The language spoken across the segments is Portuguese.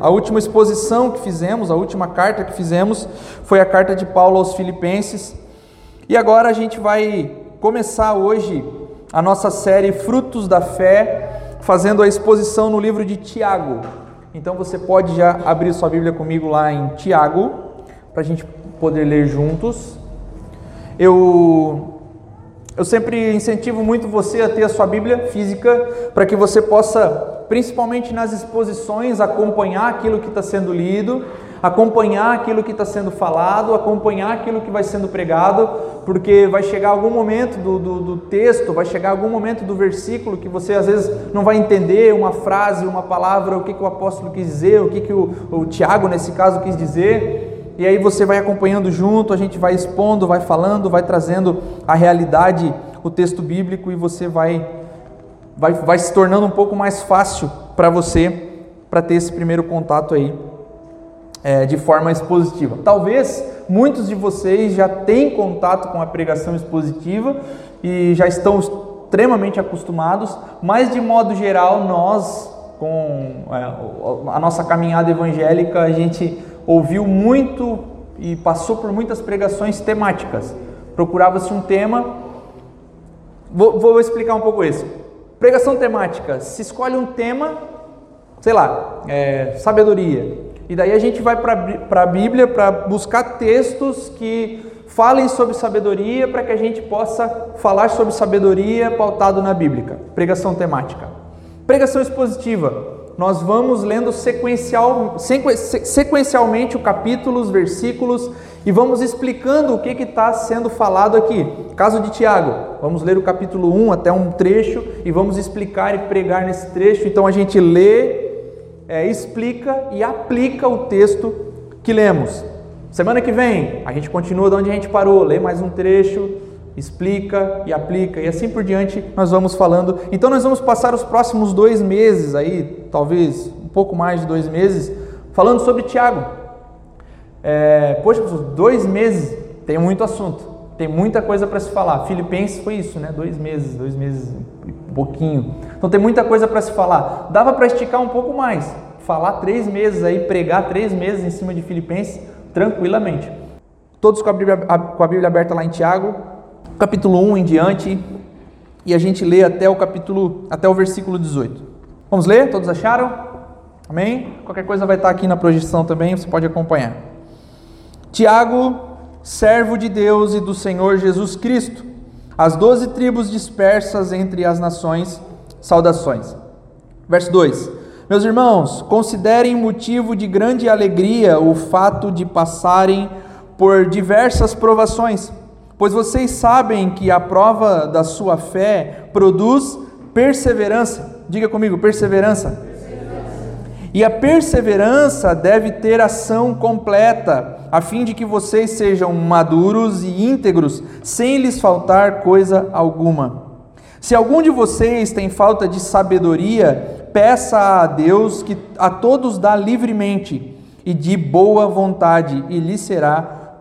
A última exposição que fizemos, a última carta que fizemos, foi a carta de Paulo aos Filipenses. E agora a gente vai começar hoje a nossa série Frutos da Fé, fazendo a exposição no livro de Tiago. Então você pode já abrir sua Bíblia comigo lá em Tiago, para a gente poder ler juntos. Eu, eu sempre incentivo muito você a ter a sua Bíblia física, para que você possa principalmente nas exposições, acompanhar aquilo que está sendo lido, acompanhar aquilo que está sendo falado, acompanhar aquilo que vai sendo pregado, porque vai chegar algum momento do, do, do, texto, vai chegar algum momento do versículo que você às vezes não vai entender uma frase, uma palavra, o que, que o apóstolo quis dizer, o que, que o, o Tiago, nesse caso, quis dizer. E aí você vai acompanhando junto, a gente vai expondo, vai falando, vai trazendo a realidade, o texto bíblico e você vai vai, vai se tornando um pouco mais fácil para você para ter esse primeiro contato aí é, de forma expositiva. Talvez muitos de vocês já tenham contato com a pregação expositiva e já estão extremamente acostumados, mas de modo geral nós com é, a nossa caminhada evangélica a gente ouviu muito e passou por muitas pregações temáticas. Procurava-se um tema. Vou, vou explicar um pouco isso. Pregação temática, se escolhe um tema, sei lá, é, sabedoria. E daí a gente vai para a Bíblia para buscar textos que falem sobre sabedoria para que a gente possa falar sobre sabedoria pautado na Bíblia. Pregação temática. Pregação expositiva nós vamos lendo sequencial, sequencialmente o capítulo, os versículos e vamos explicando o que está sendo falado aqui. Caso de Tiago, vamos ler o capítulo 1 até um trecho e vamos explicar e pregar nesse trecho. Então a gente lê, é, explica e aplica o texto que lemos. Semana que vem a gente continua de onde a gente parou, lê mais um trecho, explica e aplica, e assim por diante nós vamos falando. Então nós vamos passar os próximos dois meses aí, talvez um pouco mais de dois meses, falando sobre Tiago. É, poxa, dois meses tem muito assunto, tem muita coisa para se falar. Filipenses foi isso, né? Dois meses, dois meses e pouquinho. Então tem muita coisa para se falar. Dava para esticar um pouco mais, falar três meses aí, pregar três meses em cima de Filipenses tranquilamente. Todos com a Bíblia, com a Bíblia aberta lá em Tiago, capítulo 1 em diante, e a gente lê até o capítulo, até o versículo 18. Vamos ler? Todos acharam? Amém? Qualquer coisa vai estar aqui na projeção também, você pode acompanhar. Tiago, servo de Deus e do Senhor Jesus Cristo, as doze tribos dispersas entre as nações, saudações. Verso 2: Meus irmãos, considerem motivo de grande alegria o fato de passarem por diversas provações pois vocês sabem que a prova da sua fé produz perseverança. Diga comigo, perseverança. E a perseverança deve ter ação completa, a fim de que vocês sejam maduros e íntegros, sem lhes faltar coisa alguma. Se algum de vocês tem falta de sabedoria, peça a Deus que a todos dá livremente e de boa vontade, e lhe será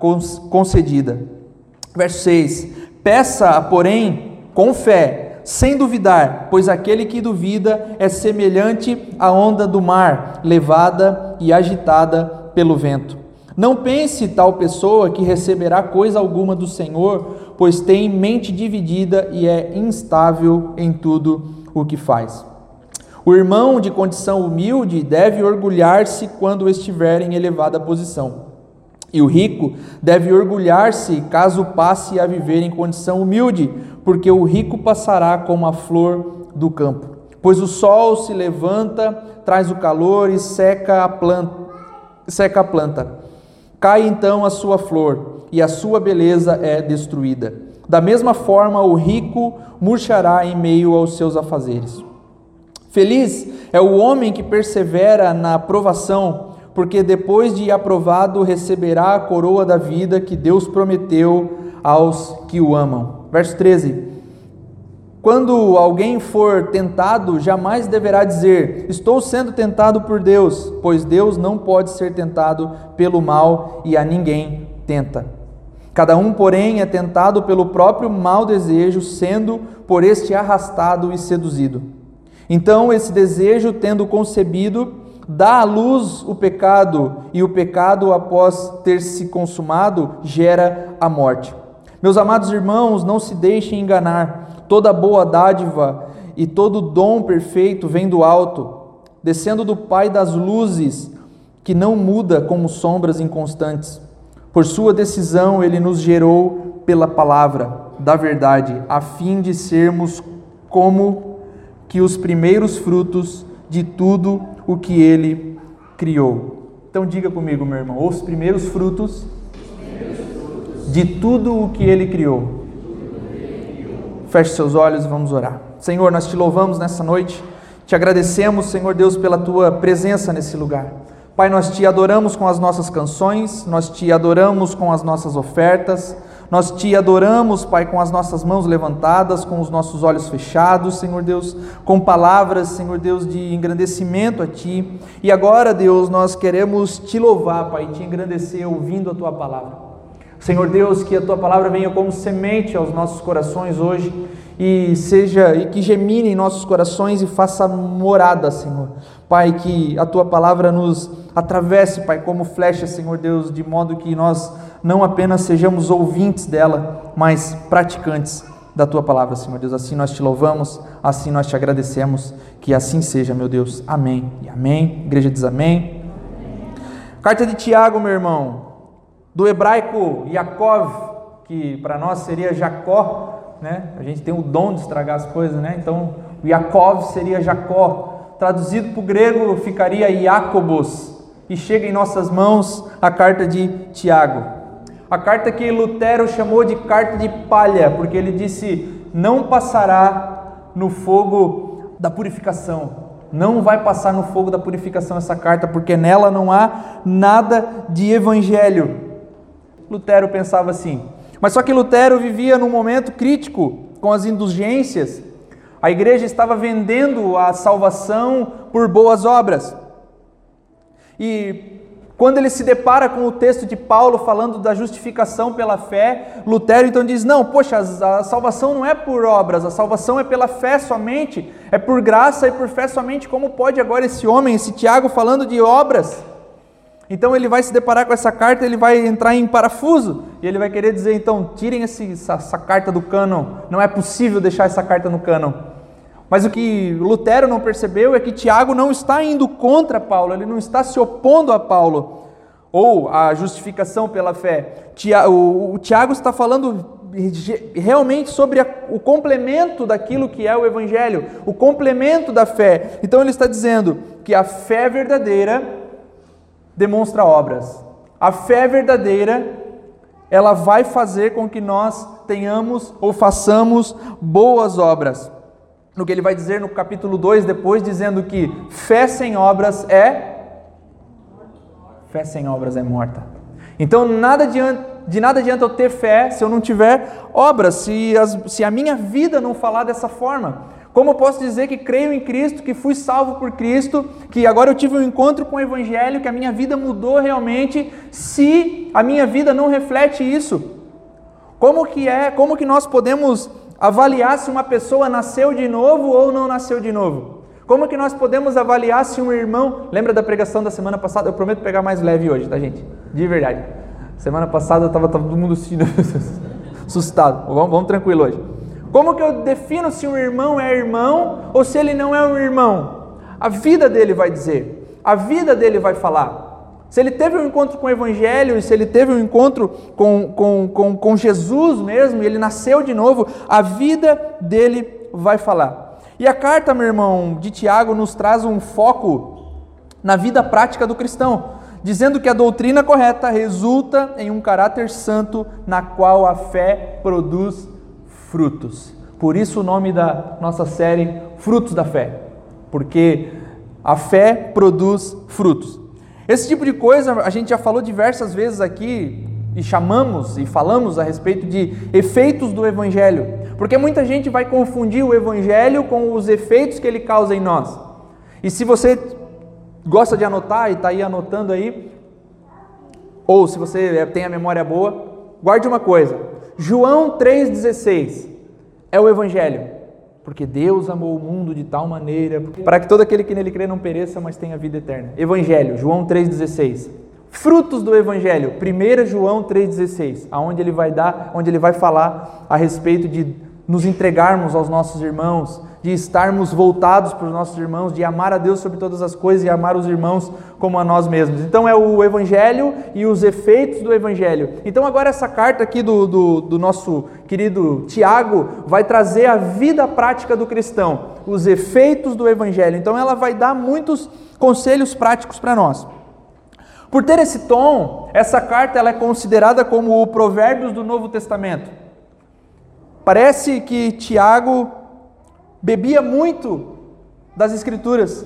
concedida. Verso 6: Peça, porém, com fé, sem duvidar, pois aquele que duvida é semelhante à onda do mar, levada e agitada pelo vento. Não pense tal pessoa que receberá coisa alguma do Senhor, pois tem mente dividida e é instável em tudo o que faz. O irmão de condição humilde deve orgulhar-se quando estiver em elevada posição e o rico deve orgulhar-se caso passe a viver em condição humilde, porque o rico passará como a flor do campo. Pois o sol se levanta, traz o calor e seca a planta. Seca a planta. Cai então a sua flor, e a sua beleza é destruída. Da mesma forma, o rico murchará em meio aos seus afazeres. Feliz é o homem que persevera na provação, porque depois de aprovado receberá a coroa da vida que Deus prometeu aos que o amam. Verso 13. Quando alguém for tentado, jamais deverá dizer: Estou sendo tentado por Deus, pois Deus não pode ser tentado pelo mal e a ninguém tenta. Cada um, porém, é tentado pelo próprio mau desejo, sendo por este arrastado e seduzido. Então, esse desejo, tendo concebido, dá à luz o pecado, e o pecado, após ter se consumado, gera a morte. Meus amados irmãos, não se deixem enganar. Toda boa dádiva e todo dom perfeito vem do alto, descendo do Pai das luzes, que não muda como sombras inconstantes. Por sua decisão, ele nos gerou pela palavra da verdade, a fim de sermos como que os primeiros frutos de tudo o que ele criou. Então diga comigo, meu irmão, os primeiros frutos de tudo o que ele criou. Feche seus olhos e vamos orar. Senhor, nós te louvamos nessa noite, te agradecemos, Senhor Deus, pela tua presença nesse lugar. Pai, nós te adoramos com as nossas canções, nós te adoramos com as nossas ofertas, nós te adoramos, Pai, com as nossas mãos levantadas, com os nossos olhos fechados, Senhor Deus, com palavras, Senhor Deus, de engrandecimento a Ti. E agora, Deus, nós queremos te louvar, Pai, te engrandecer ouvindo a Tua palavra. Senhor Deus, que a Tua palavra venha como semente aos nossos corações hoje e seja e que gemine em nossos corações e faça morada, Senhor. Pai, que a tua palavra nos atravesse, Pai, como flecha, Senhor Deus, de modo que nós não apenas sejamos ouvintes dela, mas praticantes da tua palavra, Senhor Deus. Assim nós te louvamos, assim nós te agradecemos, que assim seja, meu Deus. Amém e amém. A igreja diz amém. Carta de Tiago, meu irmão, do hebraico Yaakov, que para nós seria Jacó, né? A gente tem o dom de estragar as coisas, né? Então, o Yaakov seria Jacó. Traduzido para o grego ficaria Iacobos. E chega em nossas mãos a carta de Tiago. A carta que Lutero chamou de carta de palha, porque ele disse: não passará no fogo da purificação. Não vai passar no fogo da purificação essa carta, porque nela não há nada de evangelho. Lutero pensava assim: mas só que Lutero vivia num momento crítico com as indulgências. A igreja estava vendendo a salvação por boas obras. E quando ele se depara com o texto de Paulo falando da justificação pela fé, Lutero então diz: Não, poxa, a salvação não é por obras, a salvação é pela fé somente, é por graça e por fé somente. Como pode agora esse homem, esse Tiago, falando de obras? Então ele vai se deparar com essa carta, ele vai entrar em parafuso e ele vai querer dizer: então, tirem esse, essa, essa carta do cânon, não é possível deixar essa carta no cânon. Mas o que Lutero não percebeu é que Tiago não está indo contra Paulo, ele não está se opondo a Paulo, ou a justificação pela fé. O Tiago está falando realmente sobre o complemento daquilo que é o Evangelho, o complemento da fé. Então ele está dizendo que a fé verdadeira demonstra obras. A fé verdadeira, ela vai fazer com que nós tenhamos ou façamos boas obras. No que ele vai dizer no capítulo 2, depois, dizendo que fé sem obras é. Fé sem obras é morta. Então, nada adianta, de nada adianta eu ter fé se eu não tiver obras, se, as, se a minha vida não falar dessa forma. Como eu posso dizer que creio em Cristo, que fui salvo por Cristo, que agora eu tive um encontro com o Evangelho, que a minha vida mudou realmente, se a minha vida não reflete isso? Como que é, como que nós podemos avaliar se uma pessoa nasceu de novo ou não nasceu de novo? Como que nós podemos avaliar se um irmão. Lembra da pregação da semana passada? Eu prometo pegar mais leve hoje, tá, gente? De verdade. Semana passada estava todo mundo assustado. Vamos, vamos tranquilo hoje. Como que eu defino se um irmão é irmão ou se ele não é um irmão? A vida dele vai dizer, a vida dele vai falar. Se ele teve um encontro com o Evangelho, e se ele teve um encontro com, com, com, com Jesus mesmo, e ele nasceu de novo, a vida dele vai falar. E a carta, meu irmão, de Tiago nos traz um foco na vida prática do cristão, dizendo que a doutrina correta resulta em um caráter santo na qual a fé produz frutos. Por isso o nome da nossa série Frutos da Fé, porque a fé produz frutos. Esse tipo de coisa a gente já falou diversas vezes aqui e chamamos e falamos a respeito de efeitos do evangelho, porque muita gente vai confundir o evangelho com os efeitos que ele causa em nós. E se você gosta de anotar e está aí anotando aí, ou se você tem a memória boa, guarde uma coisa: João 3,16 é o Evangelho. Porque Deus amou o mundo de tal maneira para que todo aquele que nele crê não pereça, mas tenha vida eterna. Evangelho, João 3:16. Frutos do evangelho, 1 João 3:16, aonde ele vai dar, onde ele vai falar a respeito de nos entregarmos aos nossos irmãos, de estarmos voltados para os nossos irmãos, de amar a Deus sobre todas as coisas e amar os irmãos como a nós mesmos. Então é o Evangelho e os efeitos do Evangelho. Então agora essa carta aqui do, do, do nosso querido Tiago vai trazer a vida prática do cristão, os efeitos do Evangelho. Então ela vai dar muitos conselhos práticos para nós. Por ter esse tom, essa carta ela é considerada como o Provérbios do Novo Testamento. Parece que Tiago bebia muito das Escrituras,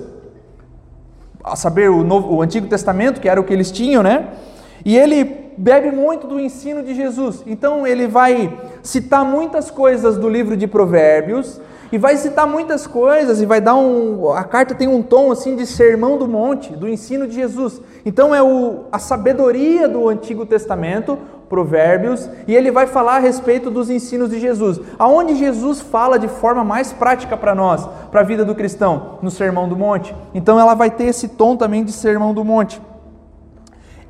a saber, o, Novo, o Antigo Testamento, que era o que eles tinham, né? E ele bebe muito do ensino de Jesus. Então ele vai citar muitas coisas do livro de Provérbios e vai citar muitas coisas e vai dar um a carta tem um tom assim de sermão do monte, do ensino de Jesus. Então é o, a sabedoria do Antigo Testamento Provérbios, e ele vai falar a respeito dos ensinos de Jesus. Aonde Jesus fala de forma mais prática para nós, para a vida do cristão? No Sermão do Monte. Então ela vai ter esse tom também de Sermão do Monte.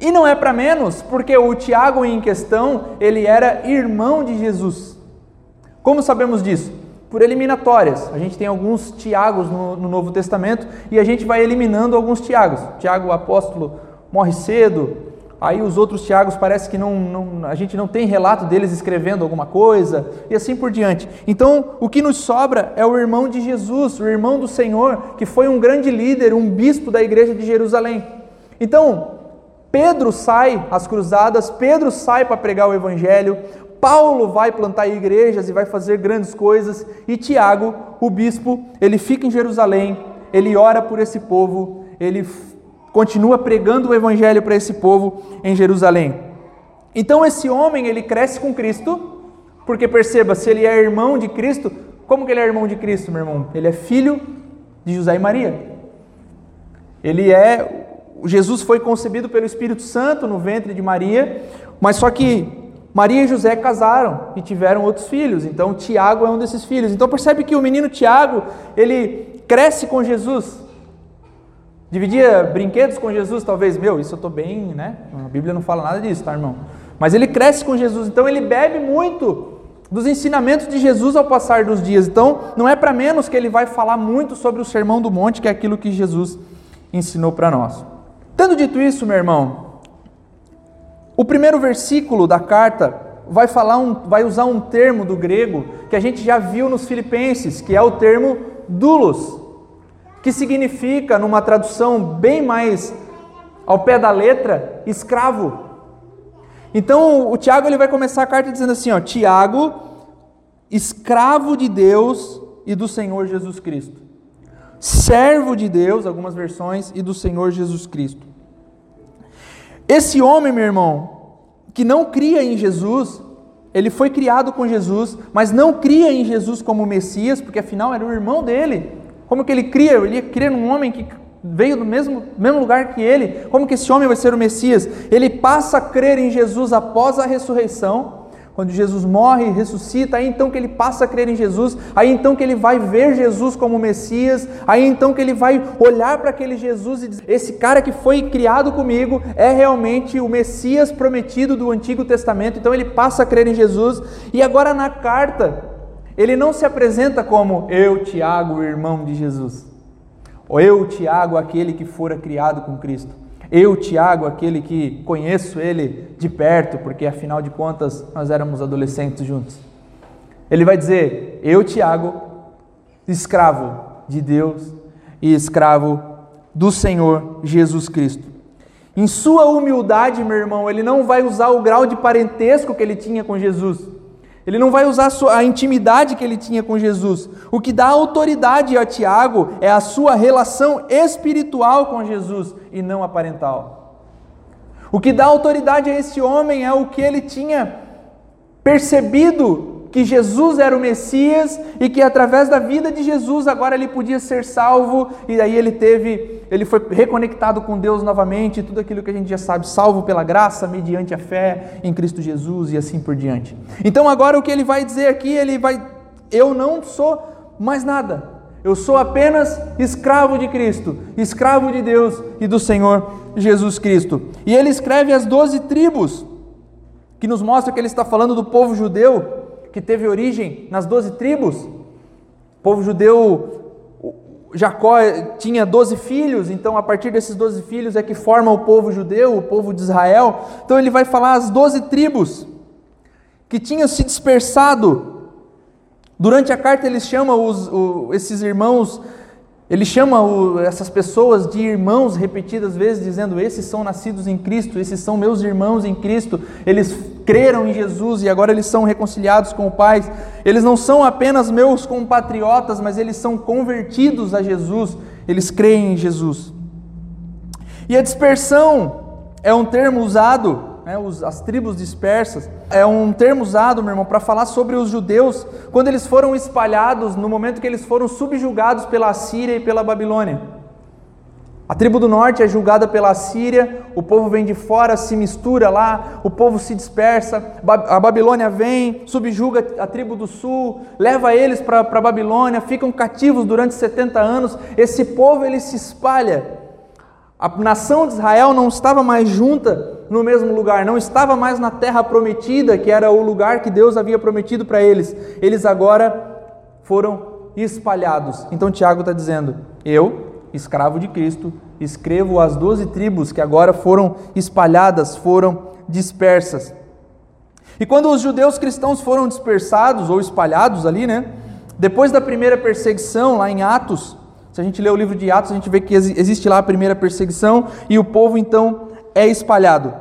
E não é para menos, porque o Tiago em questão, ele era irmão de Jesus. Como sabemos disso? Por eliminatórias. A gente tem alguns Tiagos no, no Novo Testamento e a gente vai eliminando alguns Tiagos. Tiago, apóstolo, morre cedo, Aí os outros Tiagos parece que não, não, a gente não tem relato deles escrevendo alguma coisa e assim por diante. Então, o que nos sobra é o irmão de Jesus, o irmão do Senhor, que foi um grande líder, um bispo da igreja de Jerusalém. Então, Pedro sai às cruzadas, Pedro sai para pregar o evangelho, Paulo vai plantar igrejas e vai fazer grandes coisas, e Tiago, o bispo, ele fica em Jerusalém, ele ora por esse povo, ele continua pregando o evangelho para esse povo em Jerusalém. Então esse homem, ele cresce com Cristo, porque perceba, se ele é irmão de Cristo, como que ele é irmão de Cristo, meu irmão? Ele é filho de José e Maria. Ele é Jesus foi concebido pelo Espírito Santo no ventre de Maria, mas só que Maria e José casaram e tiveram outros filhos. Então Tiago é um desses filhos. Então percebe que o menino Tiago, ele cresce com Jesus. Dividia brinquedos com Jesus, talvez, meu, isso eu estou bem, né? A Bíblia não fala nada disso, tá, irmão? Mas ele cresce com Jesus, então ele bebe muito dos ensinamentos de Jesus ao passar dos dias. Então, não é para menos que ele vai falar muito sobre o Sermão do Monte, que é aquilo que Jesus ensinou para nós. Tendo dito isso, meu irmão, o primeiro versículo da carta vai falar um, vai usar um termo do grego que a gente já viu nos Filipenses, que é o termo doulos que significa, numa tradução bem mais ao pé da letra, escravo. Então o Tiago ele vai começar a carta dizendo assim, ó, Tiago, escravo de Deus e do Senhor Jesus Cristo. Servo de Deus, algumas versões, e do Senhor Jesus Cristo. Esse homem, meu irmão, que não cria em Jesus, ele foi criado com Jesus, mas não cria em Jesus como Messias, porque afinal era o irmão dele. Como que ele cria? Ele cria num homem que veio do mesmo, mesmo lugar que ele. Como que esse homem vai ser o Messias? Ele passa a crer em Jesus após a ressurreição. Quando Jesus morre e ressuscita, aí então que ele passa a crer em Jesus, aí então que ele vai ver Jesus como Messias, aí então que ele vai olhar para aquele Jesus e dizer: esse cara que foi criado comigo é realmente o Messias prometido do Antigo Testamento. Então ele passa a crer em Jesus, e agora na carta, ele não se apresenta como eu, Tiago, irmão de Jesus. Ou eu, Tiago, aquele que fora criado com Cristo. Eu, Tiago, aquele que conheço ele de perto, porque afinal de contas nós éramos adolescentes juntos. Ele vai dizer: Eu, Tiago, escravo de Deus e escravo do Senhor Jesus Cristo. Em sua humildade, meu irmão, ele não vai usar o grau de parentesco que ele tinha com Jesus. Ele não vai usar a intimidade que ele tinha com Jesus. O que dá autoridade a Tiago é a sua relação espiritual com Jesus e não aparental. O que dá autoridade a esse homem é o que ele tinha percebido que Jesus era o Messias e que através da vida de Jesus agora ele podia ser salvo e aí ele teve, ele foi reconectado com Deus novamente, tudo aquilo que a gente já sabe, salvo pela graça mediante a fé em Cristo Jesus e assim por diante. Então agora o que ele vai dizer aqui, ele vai eu não sou mais nada. Eu sou apenas escravo de Cristo, escravo de Deus e do Senhor Jesus Cristo. E ele escreve as doze tribos, que nos mostra que ele está falando do povo judeu, que teve origem nas doze tribos. O povo judeu Jacó tinha doze filhos, então a partir desses doze filhos é que forma o povo judeu, o povo de Israel. Então ele vai falar as doze tribos que tinham se dispersado. Durante a carta ele chama os, esses irmãos, ele chama essas pessoas de irmãos repetidas vezes, dizendo: Esses são nascidos em Cristo, esses são meus irmãos em Cristo, eles creram em Jesus e agora eles são reconciliados com o Pai. Eles não são apenas meus compatriotas, mas eles são convertidos a Jesus, eles creem em Jesus. E a dispersão é um termo usado né, as tribos dispersas, é um termo usado, meu irmão, para falar sobre os judeus quando eles foram espalhados, no momento que eles foram subjugados pela Síria e pela Babilônia. A tribo do norte é julgada pela Síria, o povo vem de fora, se mistura lá, o povo se dispersa, a Babilônia vem, subjuga a tribo do sul, leva eles para a Babilônia, ficam cativos durante 70 anos. Esse povo ele se espalha. A nação de Israel não estava mais junta no mesmo lugar, não estava mais na terra prometida, que era o lugar que Deus havia prometido para eles. Eles agora foram espalhados. Então Tiago está dizendo: Eu, escravo de Cristo, escrevo as doze tribos que agora foram espalhadas, foram dispersas. E quando os judeus cristãos foram dispersados ou espalhados ali, né? Depois da primeira perseguição, lá em Atos, se a gente lê o livro de Atos, a gente vê que existe lá a primeira perseguição e o povo então é espalhado.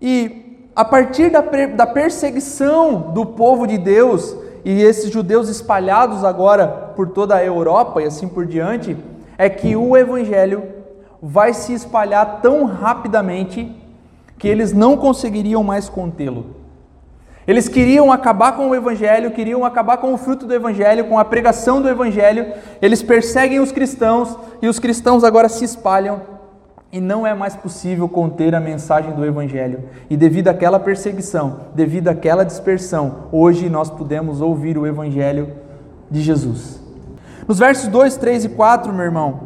E a partir da, da perseguição do povo de Deus e esses judeus espalhados agora por toda a Europa e assim por diante, é que o evangelho vai se espalhar tão rapidamente que eles não conseguiriam mais contê-lo. Eles queriam acabar com o Evangelho, queriam acabar com o fruto do Evangelho, com a pregação do Evangelho. Eles perseguem os cristãos e os cristãos agora se espalham e não é mais possível conter a mensagem do Evangelho. E devido àquela perseguição, devido àquela dispersão, hoje nós podemos ouvir o Evangelho de Jesus. Nos versos 2, 3 e 4, meu irmão,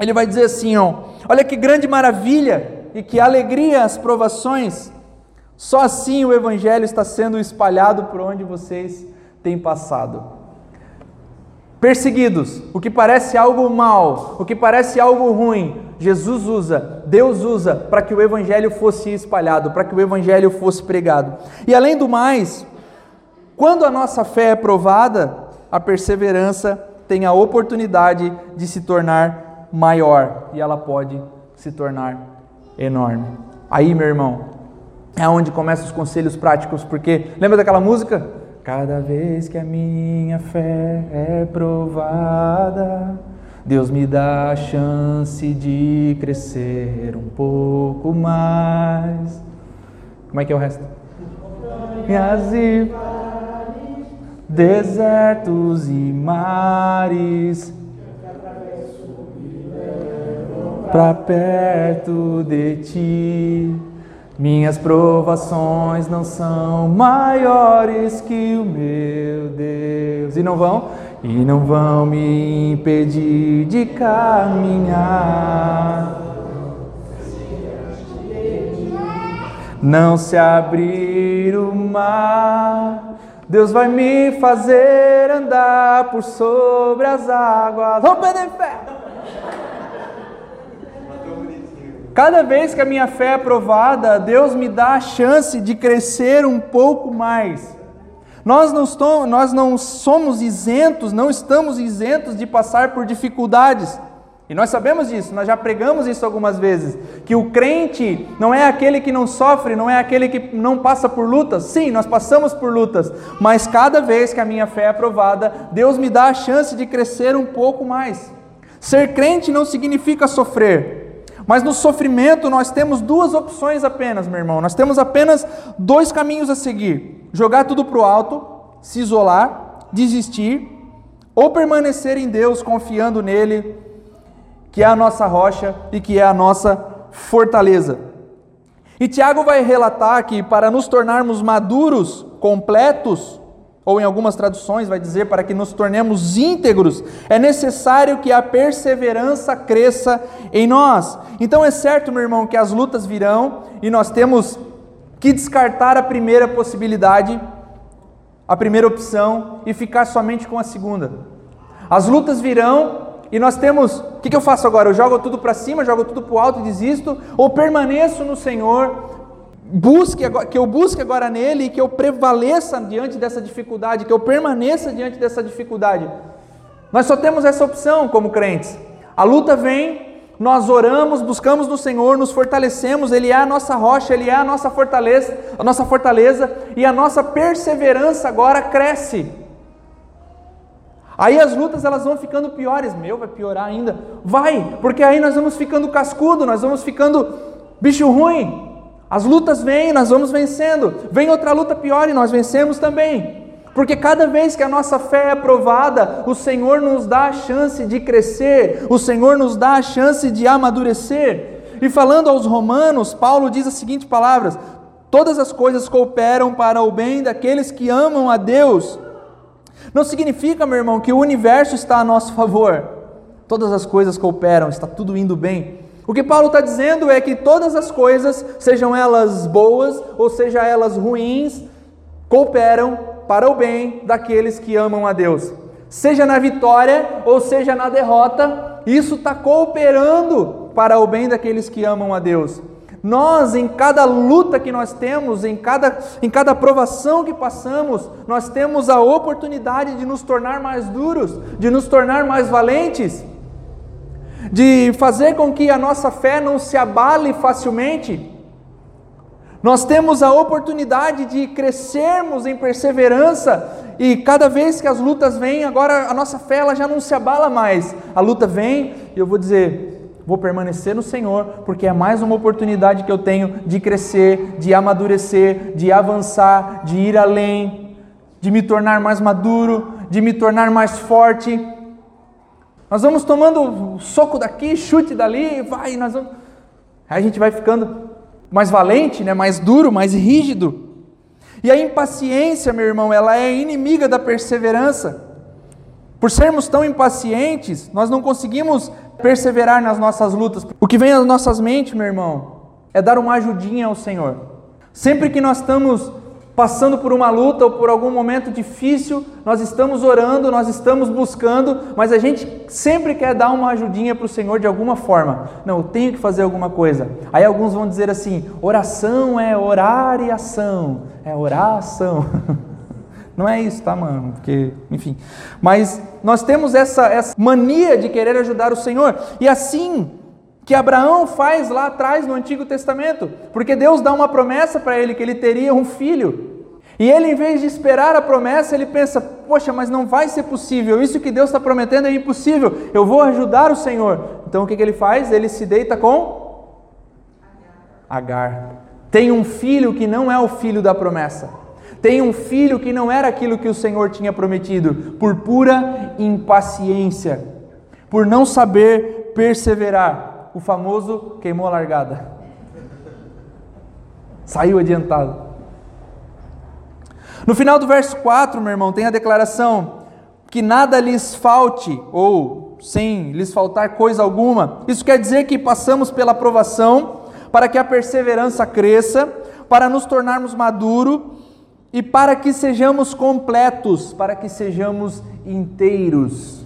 ele vai dizer assim: ó, olha que grande maravilha e que alegria as provações, só assim o Evangelho está sendo espalhado por onde vocês têm passado perseguidos, o que parece algo mal, o que parece algo ruim, Jesus usa, Deus usa para que o evangelho fosse espalhado, para que o evangelho fosse pregado. E além do mais, quando a nossa fé é provada, a perseverança tem a oportunidade de se tornar maior e ela pode se tornar enorme. Aí, meu irmão, é onde começam os conselhos práticos, porque lembra daquela música? Cada vez que a minha fé é provada, Deus me dá a chance de crescer um pouco mais. Como é que é o resto? E desertos e mares, para perto de ti minhas provações não são maiores que o meu Deus. E não vão? E não vão me impedir de caminhar. Não se abrir o mar, Deus vai me fazer andar por sobre as águas. Vamos perder fé! Cada vez que a minha fé é provada, Deus me dá a chance de crescer um pouco mais. Nós não, estamos, nós não somos isentos, não estamos isentos de passar por dificuldades. E nós sabemos disso, nós já pregamos isso algumas vezes, que o crente não é aquele que não sofre, não é aquele que não passa por lutas. Sim, nós passamos por lutas, mas cada vez que a minha fé é aprovada, Deus me dá a chance de crescer um pouco mais. Ser crente não significa sofrer. Mas no sofrimento nós temos duas opções apenas, meu irmão. Nós temos apenas dois caminhos a seguir: jogar tudo para o alto, se isolar, desistir, ou permanecer em Deus, confiando nele, que é a nossa rocha e que é a nossa fortaleza. E Tiago vai relatar que para nos tornarmos maduros, completos, ou em algumas traduções vai dizer para que nos tornemos íntegros, é necessário que a perseverança cresça em nós. Então é certo, meu irmão, que as lutas virão e nós temos que descartar a primeira possibilidade, a primeira opção e ficar somente com a segunda. As lutas virão e nós temos, o que, que eu faço agora? Eu jogo tudo para cima, jogo tudo para o alto e desisto, ou permaneço no Senhor, busque que eu busque agora nele e que eu prevaleça diante dessa dificuldade, que eu permaneça diante dessa dificuldade. Nós só temos essa opção como crentes. A luta vem, nós oramos, buscamos no Senhor, nos fortalecemos, Ele é a nossa rocha, Ele é a nossa fortaleza, a nossa fortaleza, e a nossa perseverança agora cresce. Aí as lutas elas vão ficando piores, meu, vai piorar ainda. Vai, porque aí nós vamos ficando cascudo, nós vamos ficando bicho ruim. As lutas vêm, nós vamos vencendo. Vem outra luta pior e nós vencemos também. Porque cada vez que a nossa fé é aprovada, o Senhor nos dá a chance de crescer, o Senhor nos dá a chance de amadurecer. E falando aos Romanos, Paulo diz as seguintes palavras: Todas as coisas cooperam para o bem daqueles que amam a Deus. Não significa, meu irmão, que o universo está a nosso favor. Todas as coisas cooperam, está tudo indo bem. O que Paulo está dizendo é que todas as coisas, sejam elas boas ou sejam elas ruins, cooperam para o bem daqueles que amam a Deus. Seja na vitória ou seja na derrota, isso está cooperando para o bem daqueles que amam a Deus. Nós, em cada luta que nós temos, em cada, em cada provação que passamos, nós temos a oportunidade de nos tornar mais duros, de nos tornar mais valentes, de fazer com que a nossa fé não se abale facilmente. Nós temos a oportunidade de crescermos em perseverança e cada vez que as lutas vêm, agora a nossa fé ela já não se abala mais. A luta vem e eu vou dizer, vou permanecer no Senhor, porque é mais uma oportunidade que eu tenho de crescer, de amadurecer, de avançar, de ir além, de me tornar mais maduro, de me tornar mais forte. Nós vamos tomando soco daqui, chute dali, vai, nós vamos. Aí a gente vai ficando mais valente, né, mais duro, mais rígido. E a impaciência, meu irmão, ela é inimiga da perseverança. Por sermos tão impacientes, nós não conseguimos perseverar nas nossas lutas. O que vem às nossas mentes, meu irmão, é dar uma ajudinha ao Senhor. Sempre que nós estamos passando por uma luta ou por algum momento difícil, nós estamos orando, nós estamos buscando, mas a gente sempre quer dar uma ajudinha para o Senhor de alguma forma. Não, eu tenho que fazer alguma coisa. Aí alguns vão dizer assim: oração é orar e ação, é oração. Não é isso, tá, mano? Porque, enfim. Mas nós temos essa, essa mania de querer ajudar o Senhor. E assim que Abraão faz lá atrás no Antigo Testamento, porque Deus dá uma promessa para ele que ele teria um filho. E ele, em vez de esperar a promessa, ele pensa: poxa, mas não vai ser possível, isso que Deus está prometendo é impossível, eu vou ajudar o Senhor. Então o que, que ele faz? Ele se deita com Agar. Tem um filho que não é o filho da promessa. Tem um filho que não era aquilo que o Senhor tinha prometido, por pura impaciência, por não saber perseverar. O famoso queimou a largada. Saiu adiantado. No final do verso 4, meu irmão, tem a declaração que nada lhes falte, ou sem lhes faltar coisa alguma. Isso quer dizer que passamos pela provação para que a perseverança cresça, para nos tornarmos maduros e para que sejamos completos, para que sejamos inteiros.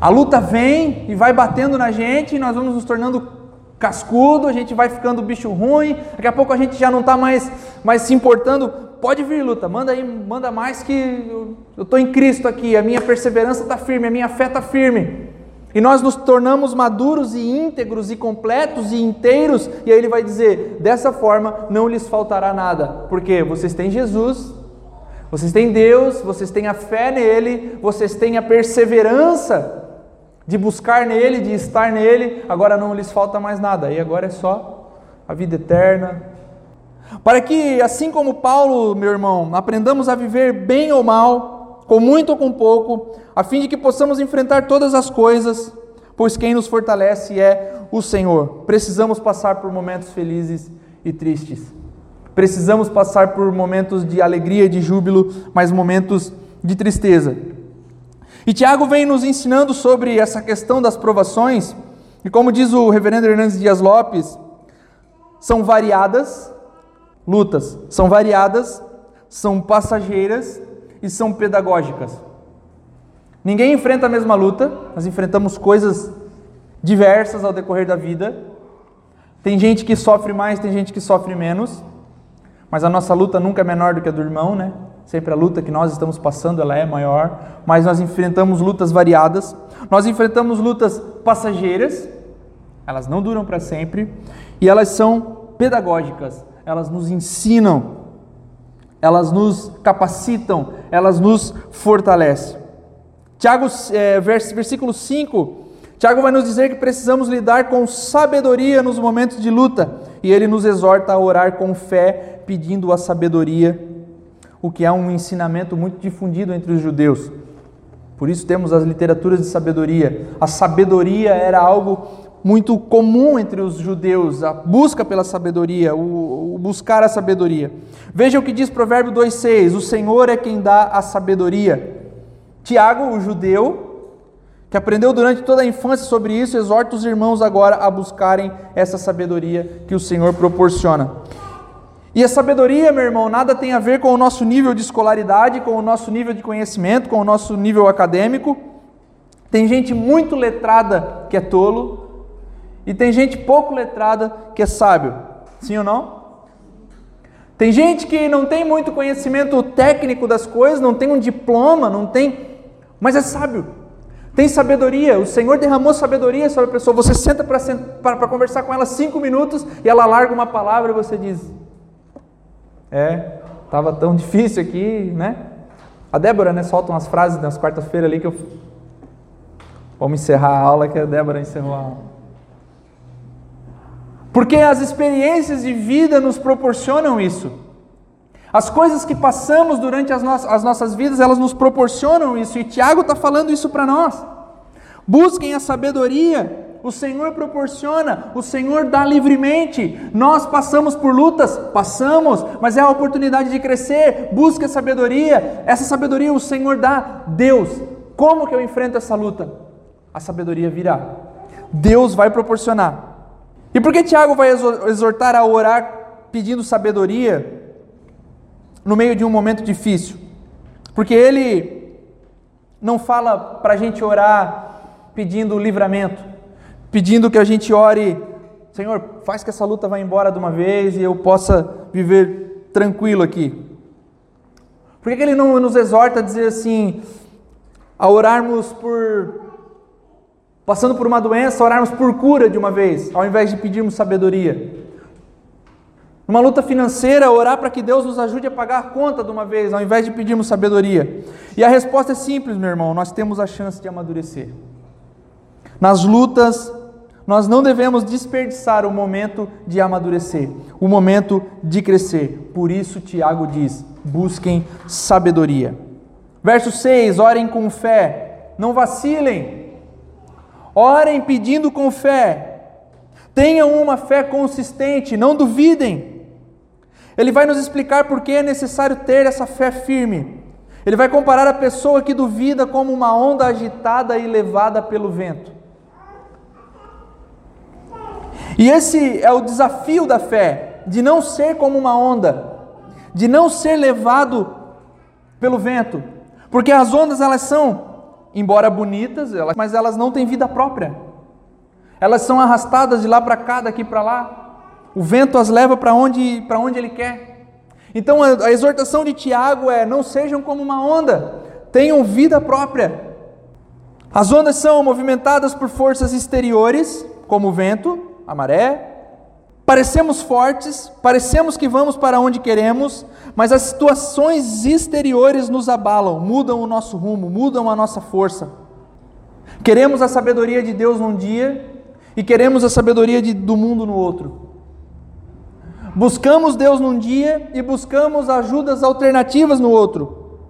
A luta vem e vai batendo na gente, e nós vamos nos tornando cascudo, a gente vai ficando bicho ruim, daqui a pouco a gente já não está mais, mais se importando. Pode vir, luta, manda aí, manda mais que eu estou em Cristo aqui, a minha perseverança está firme, a minha fé está firme. E nós nos tornamos maduros e íntegros e completos e inteiros, e aí ele vai dizer: dessa forma não lhes faltará nada, porque vocês têm Jesus, vocês têm Deus, vocês têm a fé nele, vocês têm a perseverança de buscar nele, de estar nele, agora não lhes falta mais nada, e agora é só a vida eterna. Para que, assim como Paulo, meu irmão, aprendamos a viver bem ou mal, com muito ou com pouco, a fim de que possamos enfrentar todas as coisas, pois quem nos fortalece é o Senhor. Precisamos passar por momentos felizes e tristes. Precisamos passar por momentos de alegria, de júbilo, mas momentos de tristeza. E Tiago vem nos ensinando sobre essa questão das provações, e como diz o reverendo Hernandes Dias Lopes, são variadas lutas, são variadas, são passageiras e são pedagógicas. Ninguém enfrenta a mesma luta, nós enfrentamos coisas diversas ao decorrer da vida. Tem gente que sofre mais, tem gente que sofre menos, mas a nossa luta nunca é menor do que a do irmão, né? Sempre a luta que nós estamos passando, ela é maior, mas nós enfrentamos lutas variadas. Nós enfrentamos lutas passageiras, elas não duram para sempre, e elas são pedagógicas, elas nos ensinam, elas nos capacitam, elas nos fortalecem. Tiago, é, versículo 5, Tiago vai nos dizer que precisamos lidar com sabedoria nos momentos de luta, e ele nos exorta a orar com fé, pedindo a sabedoria, o que é um ensinamento muito difundido entre os judeus. Por isso temos as literaturas de sabedoria. A sabedoria era algo muito comum entre os judeus, a busca pela sabedoria, o, o buscar a sabedoria. Veja o que diz Provérbio 2,6: O Senhor é quem dá a sabedoria. Tiago, o judeu, que aprendeu durante toda a infância sobre isso, exorta os irmãos agora a buscarem essa sabedoria que o Senhor proporciona. E a sabedoria, meu irmão, nada tem a ver com o nosso nível de escolaridade, com o nosso nível de conhecimento, com o nosso nível acadêmico. Tem gente muito letrada que é tolo, e tem gente pouco letrada que é sábio. Sim ou não? Tem gente que não tem muito conhecimento técnico das coisas, não tem um diploma, não tem, mas é sábio. Tem sabedoria, o Senhor derramou sabedoria sobre a pessoa. Você senta para conversar com ela cinco minutos e ela larga uma palavra e você diz: É, estava tão difícil aqui, né? A Débora, né, solta umas frases nas quartas-feiras ali que eu. Vamos encerrar a aula que a Débora encerrou a aula. Porque as experiências de vida nos proporcionam isso. As coisas que passamos durante as, no as nossas vidas, elas nos proporcionam isso. E Tiago está falando isso para nós. Busquem a sabedoria. O Senhor proporciona, o Senhor dá livremente. Nós passamos por lutas, passamos, mas é a oportunidade de crescer. Busque a sabedoria. Essa sabedoria o Senhor dá. Deus, como que eu enfrento essa luta? A sabedoria virá. Deus vai proporcionar. E por que Tiago vai exortar a orar pedindo sabedoria no meio de um momento difícil? Porque ele não fala para a gente orar pedindo livramento, pedindo que a gente ore, Senhor, faz que essa luta vá embora de uma vez e eu possa viver tranquilo aqui. Por que ele não nos exorta a dizer assim, a orarmos por passando por uma doença, orarmos por cura de uma vez, ao invés de pedirmos sabedoria. Numa luta financeira, orar para que Deus nos ajude a pagar a conta de uma vez, ao invés de pedirmos sabedoria. E a resposta é simples, meu irmão: nós temos a chance de amadurecer. Nas lutas, nós não devemos desperdiçar o momento de amadurecer, o momento de crescer. Por isso, Tiago diz: busquem sabedoria. Verso 6: orem com fé, não vacilem. Orem pedindo com fé. Tenham uma fé consistente, não duvidem. Ele vai nos explicar por que é necessário ter essa fé firme. Ele vai comparar a pessoa que duvida como uma onda agitada e levada pelo vento. E esse é o desafio da fé, de não ser como uma onda, de não ser levado pelo vento, porque as ondas elas são embora bonitas, mas elas não têm vida própria. Elas são arrastadas de lá para cá, daqui para lá. O vento as leva para onde, onde ele quer. Então a, a exortação de Tiago é: não sejam como uma onda, tenham vida própria. As ondas são movimentadas por forças exteriores, como o vento, a maré, Parecemos fortes, parecemos que vamos para onde queremos, mas as situações exteriores nos abalam, mudam o nosso rumo, mudam a nossa força. Queremos a sabedoria de Deus num dia e queremos a sabedoria de, do mundo no outro. Buscamos Deus num dia e buscamos ajudas alternativas no outro.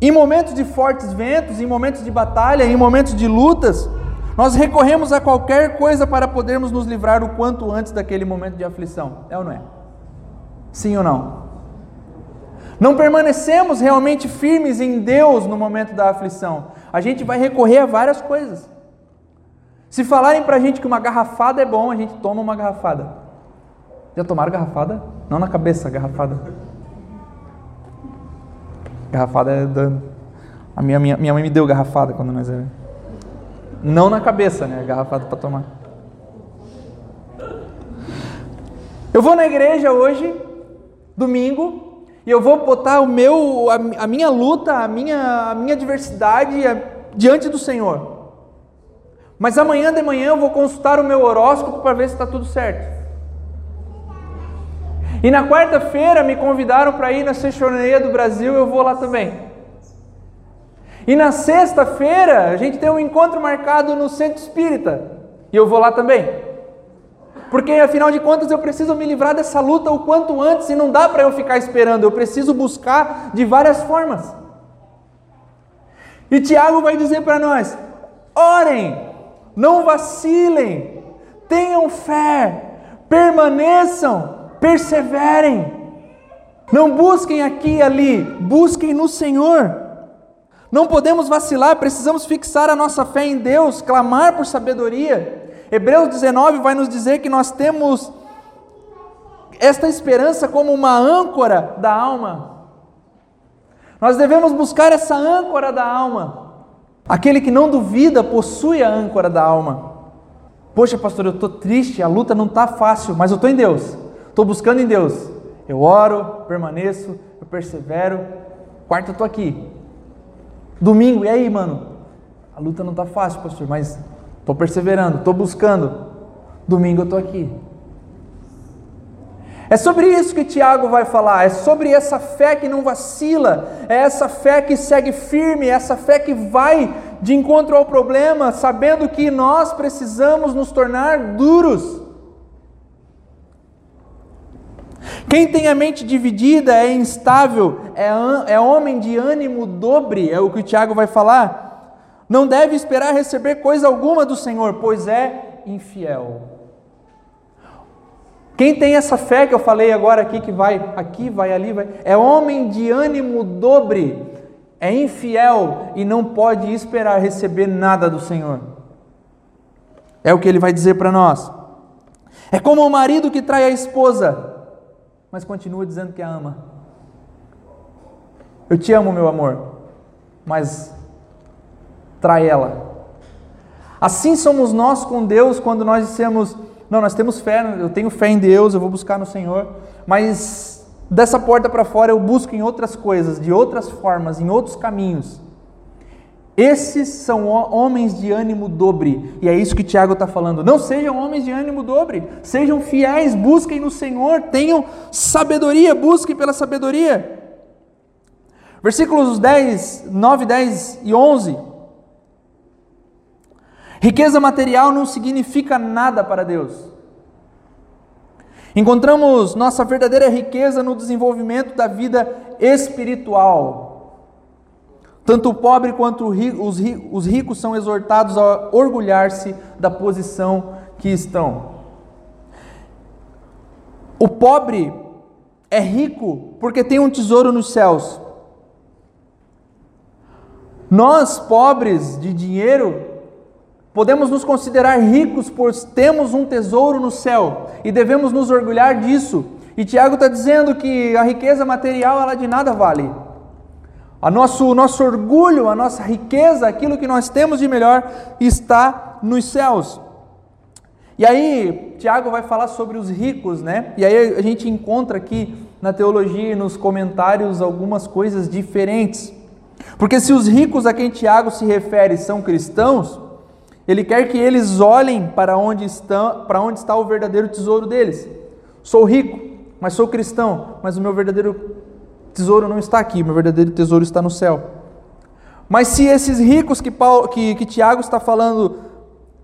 Em momentos de fortes ventos, em momentos de batalha, em momentos de lutas, nós recorremos a qualquer coisa para podermos nos livrar o quanto antes daquele momento de aflição. É ou não é? Sim ou não? Não permanecemos realmente firmes em Deus no momento da aflição. A gente vai recorrer a várias coisas. Se falarem pra gente que uma garrafada é bom, a gente toma uma garrafada. Já tomaram garrafada? Não na cabeça, garrafada. Garrafada é dano. A minha, minha, minha mãe me deu garrafada quando nós éramos. Não na cabeça, né? Garrafada para tomar. Eu vou na igreja hoje, domingo, e eu vou botar o meu, a, a minha luta, a minha, a minha adversidade diante do Senhor. Mas amanhã de manhã eu vou consultar o meu horóscopo para ver se está tudo certo. E na quarta-feira me convidaram para ir na Sexoneia do Brasil, eu vou lá também. E na sexta-feira a gente tem um encontro marcado no Centro Espírita, e eu vou lá também. Porque afinal de contas eu preciso me livrar dessa luta o quanto antes e não dá para eu ficar esperando, eu preciso buscar de várias formas. E Tiago vai dizer para nós: orem, não vacilem, tenham fé, permaneçam, perseverem. Não busquem aqui e ali, busquem no Senhor. Não podemos vacilar, precisamos fixar a nossa fé em Deus, clamar por sabedoria. Hebreus 19 vai nos dizer que nós temos esta esperança como uma âncora da alma. Nós devemos buscar essa âncora da alma. Aquele que não duvida possui a âncora da alma. Poxa, pastor, eu estou triste, a luta não está fácil, mas eu estou em Deus, estou buscando em Deus. Eu oro, permaneço, eu persevero. Quarta, eu estou aqui. Domingo, e aí, mano? A luta não está fácil, pastor, mas estou perseverando, estou buscando. Domingo eu estou aqui. É sobre isso que Tiago vai falar, é sobre essa fé que não vacila, é essa fé que segue firme, é essa fé que vai de encontro ao problema, sabendo que nós precisamos nos tornar duros. Quem tem a mente dividida é instável, é, é homem de ânimo dobre, é o que o Tiago vai falar. Não deve esperar receber coisa alguma do Senhor, pois é infiel. Quem tem essa fé que eu falei agora aqui, que vai aqui, vai ali, vai, é homem de ânimo dobre, é infiel e não pode esperar receber nada do Senhor. É o que ele vai dizer para nós. É como o marido que trai a esposa, mas continua dizendo que a ama. Eu te amo, meu amor, mas trai ela. Assim somos nós com Deus quando nós dissemos não, nós temos fé, eu tenho fé em Deus, eu vou buscar no Senhor, mas dessa porta para fora eu busco em outras coisas, de outras formas, em outros caminhos. Esses são homens de ânimo dobre, e é isso que Tiago está falando. Não sejam homens de ânimo dobre, sejam fiéis, busquem no Senhor, tenham sabedoria, busquem pela sabedoria. Versículos 10, 9, 10 e 11. Riqueza material não significa nada para Deus. Encontramos nossa verdadeira riqueza no desenvolvimento da vida espiritual. Tanto o pobre quanto os ricos são exortados a orgulhar-se da posição que estão. O pobre é rico porque tem um tesouro nos céus. Nós, pobres de dinheiro, Podemos nos considerar ricos por temos um tesouro no céu e devemos nos orgulhar disso. E Tiago está dizendo que a riqueza material ela de nada vale. A nosso, nosso orgulho, a nossa riqueza, aquilo que nós temos de melhor está nos céus. E aí, Tiago vai falar sobre os ricos, né? E aí a gente encontra aqui na teologia e nos comentários algumas coisas diferentes. Porque se os ricos a quem Tiago se refere são cristãos, ele quer que eles olhem para onde, estão, para onde está o verdadeiro tesouro deles. Sou rico, mas sou cristão, mas o meu verdadeiro tesouro não está aqui, meu verdadeiro tesouro está no céu. Mas se esses ricos que, Paulo, que, que Tiago está falando,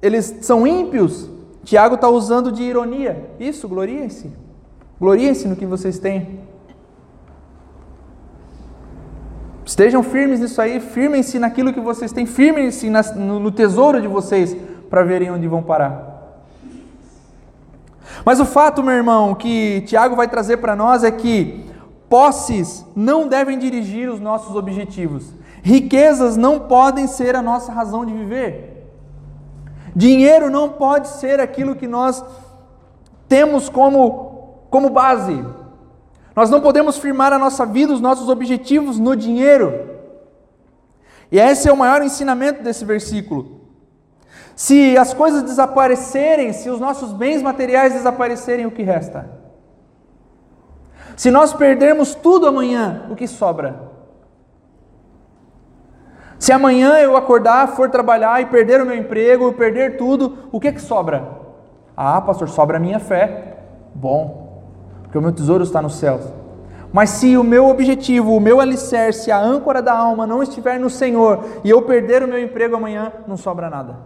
eles são ímpios, Tiago está usando de ironia. Isso, gloriem-se. Gloriem-se no que vocês têm. Estejam firmes nisso aí, firmem-se naquilo que vocês têm, firmem-se no tesouro de vocês para verem onde vão parar. Mas o fato, meu irmão, que Tiago vai trazer para nós é que posses não devem dirigir os nossos objetivos. Riquezas não podem ser a nossa razão de viver. Dinheiro não pode ser aquilo que nós temos como, como base. Nós não podemos firmar a nossa vida, os nossos objetivos no dinheiro. E esse é o maior ensinamento desse versículo. Se as coisas desaparecerem, se os nossos bens materiais desaparecerem, o que resta? Se nós perdermos tudo amanhã, o que sobra? Se amanhã eu acordar, for trabalhar e perder o meu emprego, perder tudo, o que que sobra? Ah, pastor, sobra a minha fé. Bom, porque o meu tesouro está nos céus. Mas se o meu objetivo, o meu alicerce, a âncora da alma não estiver no Senhor e eu perder o meu emprego amanhã, não sobra nada.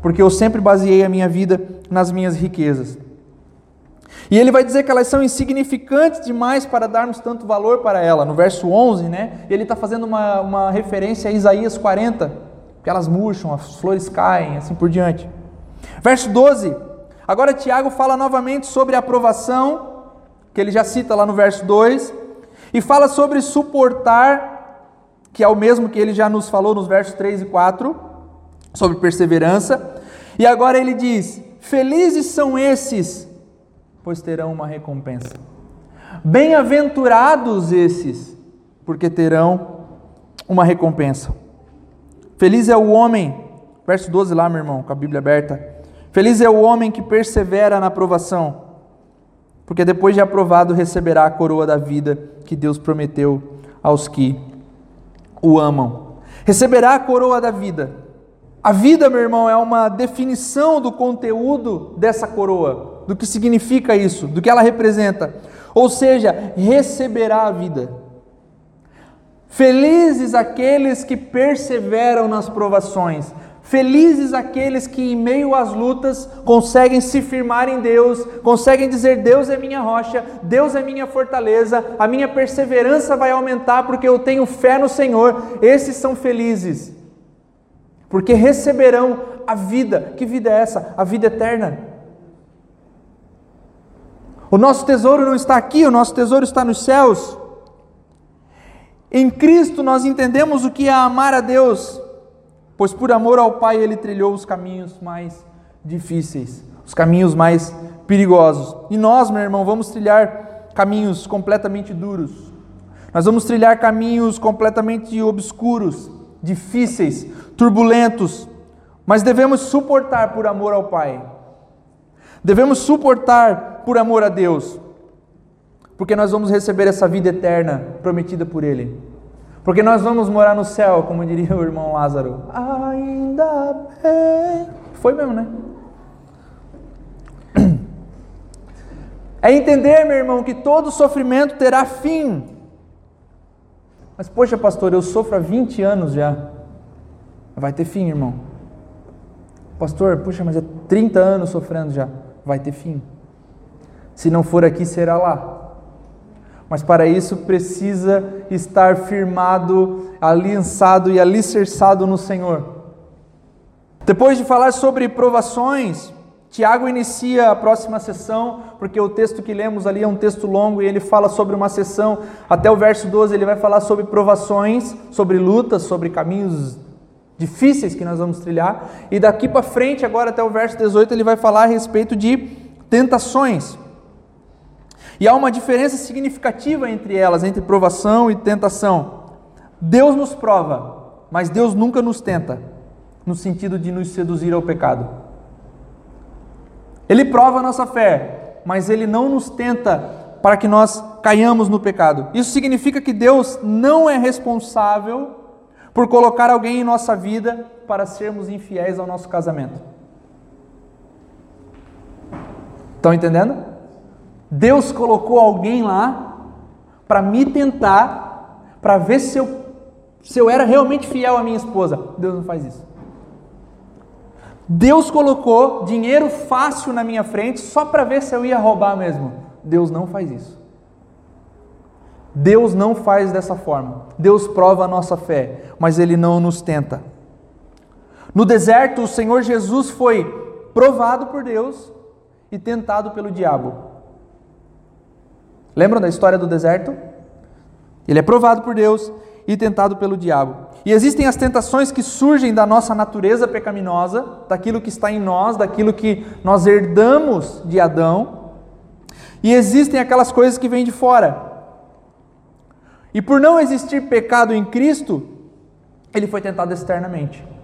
Porque eu sempre baseei a minha vida nas minhas riquezas. E ele vai dizer que elas são insignificantes demais para darmos tanto valor para ela. No verso 11, né? Ele está fazendo uma, uma referência a Isaías 40, que elas murcham, as flores caem, assim por diante. Verso 12. Agora Tiago fala novamente sobre a aprovação que ele já cita lá no verso 2, e fala sobre suportar, que é o mesmo que ele já nos falou nos versos 3 e 4, sobre perseverança. E agora ele diz: Felizes são esses, pois terão uma recompensa. Bem-aventurados esses, porque terão uma recompensa. Feliz é o homem, verso 12 lá, meu irmão, com a Bíblia aberta. Feliz é o homem que persevera na aprovação porque depois de aprovado receberá a coroa da vida que Deus prometeu aos que o amam. Receberá a coroa da vida. A vida, meu irmão, é uma definição do conteúdo dessa coroa, do que significa isso, do que ela representa. Ou seja, receberá a vida. Felizes aqueles que perseveram nas provações, Felizes aqueles que, em meio às lutas, conseguem se firmar em Deus, conseguem dizer: Deus é minha rocha, Deus é minha fortaleza, a minha perseverança vai aumentar porque eu tenho fé no Senhor. Esses são felizes, porque receberão a vida. Que vida é essa? A vida eterna. O nosso tesouro não está aqui, o nosso tesouro está nos céus. Em Cristo nós entendemos o que é amar a Deus pois por amor ao Pai ele trilhou os caminhos mais difíceis, os caminhos mais perigosos. E nós, meu irmão, vamos trilhar caminhos completamente duros. Nós vamos trilhar caminhos completamente obscuros, difíceis, turbulentos, mas devemos suportar por amor ao Pai. Devemos suportar por amor a Deus, porque nós vamos receber essa vida eterna prometida por Ele. Porque nós vamos morar no céu, como diria o irmão Lázaro. Ainda bem. Foi mesmo, né? É entender, meu irmão, que todo sofrimento terá fim. Mas, poxa, pastor, eu sofro há 20 anos já. Vai ter fim, irmão. Pastor, puxa, mas é 30 anos sofrendo já. Vai ter fim. Se não for aqui, será lá. Mas para isso precisa estar firmado, aliançado e alicerçado no Senhor. Depois de falar sobre provações, Tiago inicia a próxima sessão, porque o texto que lemos ali é um texto longo e ele fala sobre uma sessão, até o verso 12 ele vai falar sobre provações, sobre lutas, sobre caminhos difíceis que nós vamos trilhar, e daqui para frente, agora até o verso 18, ele vai falar a respeito de tentações. E há uma diferença significativa entre elas, entre provação e tentação. Deus nos prova, mas Deus nunca nos tenta, no sentido de nos seduzir ao pecado. Ele prova a nossa fé, mas ele não nos tenta para que nós caiamos no pecado. Isso significa que Deus não é responsável por colocar alguém em nossa vida para sermos infiéis ao nosso casamento. Estão entendendo? Deus colocou alguém lá para me tentar, para ver se eu, se eu era realmente fiel à minha esposa. Deus não faz isso. Deus colocou dinheiro fácil na minha frente só para ver se eu ia roubar mesmo. Deus não faz isso. Deus não faz dessa forma. Deus prova a nossa fé, mas Ele não nos tenta. No deserto, o Senhor Jesus foi provado por Deus e tentado pelo diabo. Lembram da história do deserto? Ele é provado por Deus e tentado pelo diabo. E existem as tentações que surgem da nossa natureza pecaminosa, daquilo que está em nós, daquilo que nós herdamos de Adão. E existem aquelas coisas que vêm de fora. E por não existir pecado em Cristo, ele foi tentado externamente.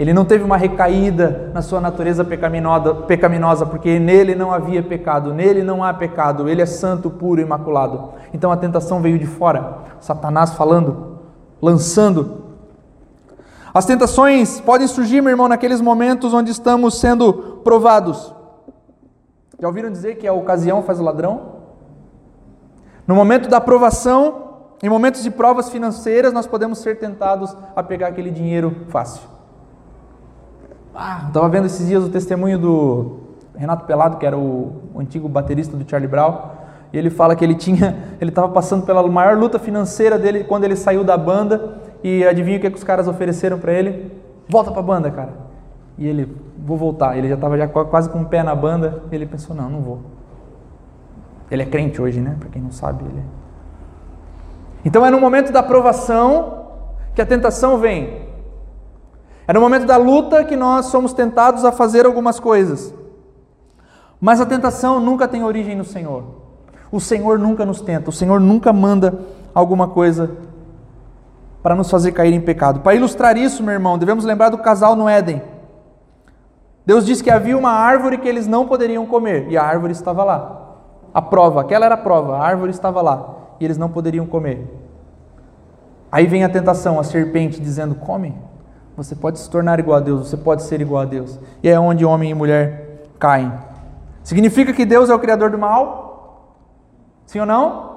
Ele não teve uma recaída na sua natureza pecaminosa, porque nele não havia pecado, nele não há pecado, ele é santo, puro, imaculado. Então a tentação veio de fora, Satanás falando, lançando. As tentações podem surgir, meu irmão, naqueles momentos onde estamos sendo provados. Já ouviram dizer que a ocasião faz o ladrão? No momento da provação, em momentos de provas financeiras, nós podemos ser tentados a pegar aquele dinheiro fácil. Ah, estava vendo esses dias o testemunho do Renato Pelado, que era o, antigo baterista do Charlie Brown, e ele fala que ele tinha, ele estava passando pela maior luta financeira dele quando ele saiu da banda, e adivinha o que, é que os caras ofereceram para ele? Volta para a banda, cara. E ele, vou voltar. Ele já estava já quase com o pé na banda, e ele pensou, não, não vou. Ele é crente hoje, né? Para quem não sabe, ele. É. Então é no momento da provação que a tentação vem. É no momento da luta que nós somos tentados a fazer algumas coisas. Mas a tentação nunca tem origem no Senhor. O Senhor nunca nos tenta, o Senhor nunca manda alguma coisa para nos fazer cair em pecado. Para ilustrar isso, meu irmão, devemos lembrar do casal no Éden. Deus disse que havia uma árvore que eles não poderiam comer, e a árvore estava lá. A prova, aquela era a prova, a árvore estava lá, e eles não poderiam comer. Aí vem a tentação, a serpente dizendo: come. Você pode se tornar igual a Deus, você pode ser igual a Deus. E é onde homem e mulher caem. Significa que Deus é o criador do mal? Sim ou não?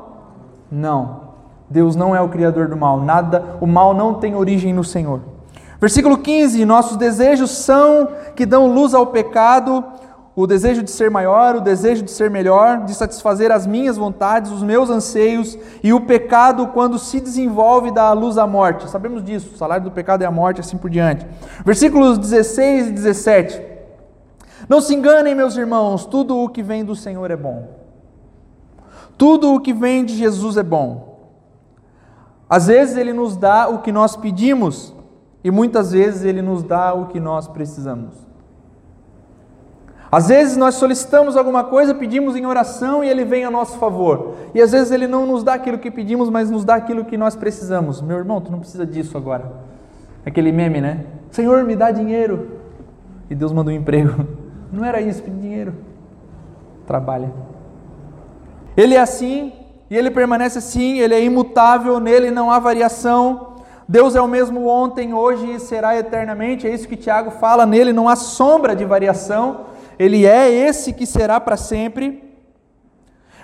Não. Deus não é o criador do mal. Nada, o mal não tem origem no Senhor. Versículo 15: Nossos desejos são que dão luz ao pecado, o desejo de ser maior, o desejo de ser melhor, de satisfazer as minhas vontades, os meus anseios, e o pecado, quando se desenvolve, dá a luz à morte. Sabemos disso, o salário do pecado é a morte, assim por diante. Versículos 16 e 17. Não se enganem, meus irmãos, tudo o que vem do Senhor é bom. Tudo o que vem de Jesus é bom. Às vezes ele nos dá o que nós pedimos, e muitas vezes ele nos dá o que nós precisamos. Às vezes nós solicitamos alguma coisa, pedimos em oração e ele vem a nosso favor. E às vezes ele não nos dá aquilo que pedimos, mas nos dá aquilo que nós precisamos. Meu irmão, tu não precisa disso agora. Aquele meme, né? Senhor, me dá dinheiro. E Deus manda um emprego. Não era isso, pedir dinheiro. Trabalha. Ele é assim e ele permanece assim, ele é imutável, nele não há variação. Deus é o mesmo ontem, hoje e será eternamente. É isso que Tiago fala, nele não há sombra de variação. Ele é esse que será para sempre.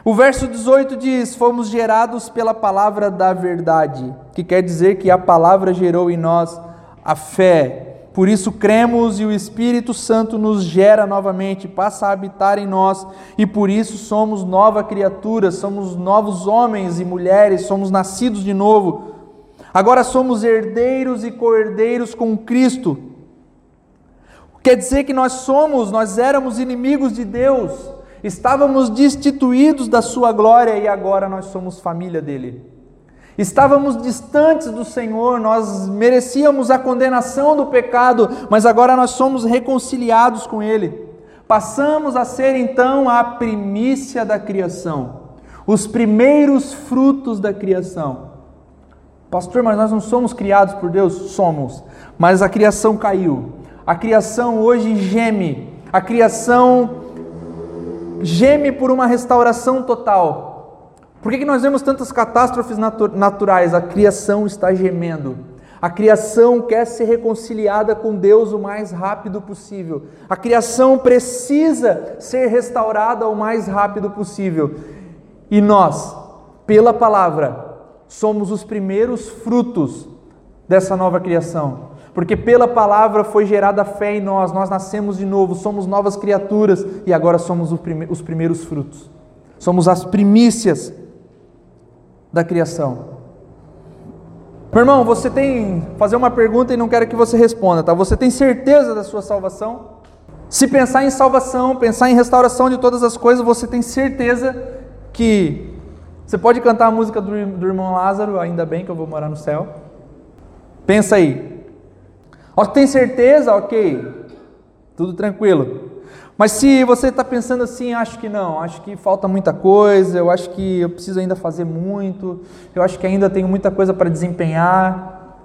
O verso 18 diz: Fomos gerados pela palavra da verdade, que quer dizer que a palavra gerou em nós a fé. Por isso cremos e o Espírito Santo nos gera novamente, passa a habitar em nós, e por isso somos nova criatura, somos novos homens e mulheres, somos nascidos de novo. Agora somos herdeiros e co-herdeiros com Cristo Quer dizer que nós somos, nós éramos inimigos de Deus, estávamos destituídos da Sua glória e agora nós somos família dele. Estávamos distantes do Senhor, nós merecíamos a condenação do pecado, mas agora nós somos reconciliados com Ele. Passamos a ser então a primícia da criação, os primeiros frutos da criação. Pastor, mas nós não somos criados por Deus? Somos, mas a criação caiu. A criação hoje geme, a criação geme por uma restauração total. Por que, que nós vemos tantas catástrofes naturais? A criação está gemendo. A criação quer ser reconciliada com Deus o mais rápido possível. A criação precisa ser restaurada o mais rápido possível. E nós, pela palavra, somos os primeiros frutos dessa nova criação porque pela palavra foi gerada a fé em nós, nós nascemos de novo, somos novas criaturas e agora somos os primeiros frutos, somos as primícias da criação. Meu irmão, você tem fazer uma pergunta e não quero que você responda, tá? Você tem certeza da sua salvação? Se pensar em salvação, pensar em restauração de todas as coisas, você tem certeza que você pode cantar a música do, do irmão Lázaro, ainda bem que eu vou morar no céu. Pensa aí. Ó, tem certeza? Ok. Tudo tranquilo. Mas se você está pensando assim, acho que não, acho que falta muita coisa, eu acho que eu preciso ainda fazer muito, eu acho que ainda tenho muita coisa para desempenhar.